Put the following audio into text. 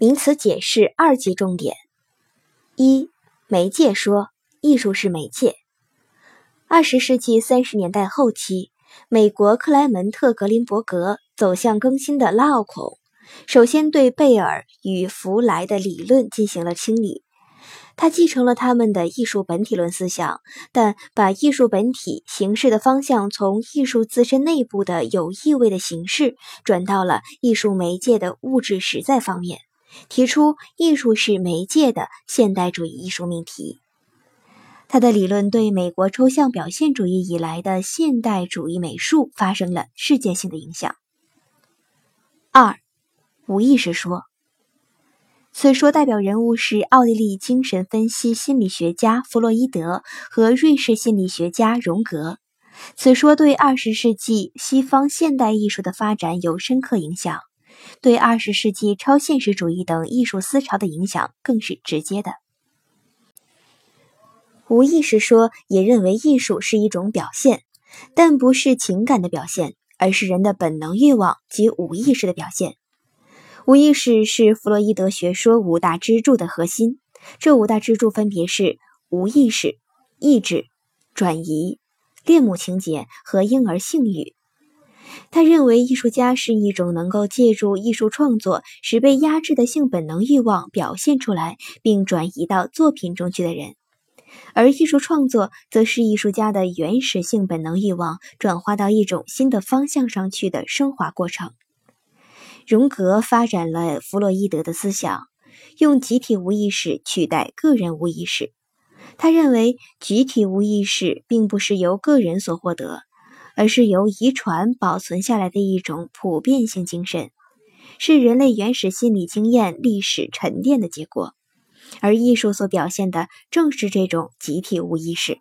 名词解释二级重点：一、媒介说，艺术是媒介。二十世纪三十年代后期，美国克莱门特·格林伯格走向更新的拉奥孔，首先对贝尔与弗莱的理论进行了清理。他继承了他们的艺术本体论思想，但把艺术本体形式的方向从艺术自身内部的有意味的形式，转到了艺术媒介的物质实在方面，提出艺术是媒介的现代主义艺术命题。他的理论对美国抽象表现主义以来的现代主义美术发生了世界性的影响。二，无意识说。此说代表人物是奥地利精神分析心理学家弗洛伊德和瑞士心理学家荣格。此说对二十世纪西方现代艺术的发展有深刻影响，对二十世纪超现实主义等艺术思潮的影响更是直接的。无意识说也认为艺术是一种表现，但不是情感的表现，而是人的本能欲望及无意识的表现。无意识是弗洛伊德学说五大支柱的核心。这五大支柱分别是无意识、意志、转移、恋母情节和婴儿性欲。他认为艺术家是一种能够借助艺术创作使被压制的性本能欲望表现出来，并转移到作品中去的人，而艺术创作则是艺术家的原始性本能欲望转化到一种新的方向上去的升华过程。荣格发展了弗洛伊德的思想，用集体无意识取代个人无意识。他认为，集体无意识并不是由个人所获得，而是由遗传保存下来的一种普遍性精神，是人类原始心理经验历史沉淀的结果。而艺术所表现的正是这种集体无意识。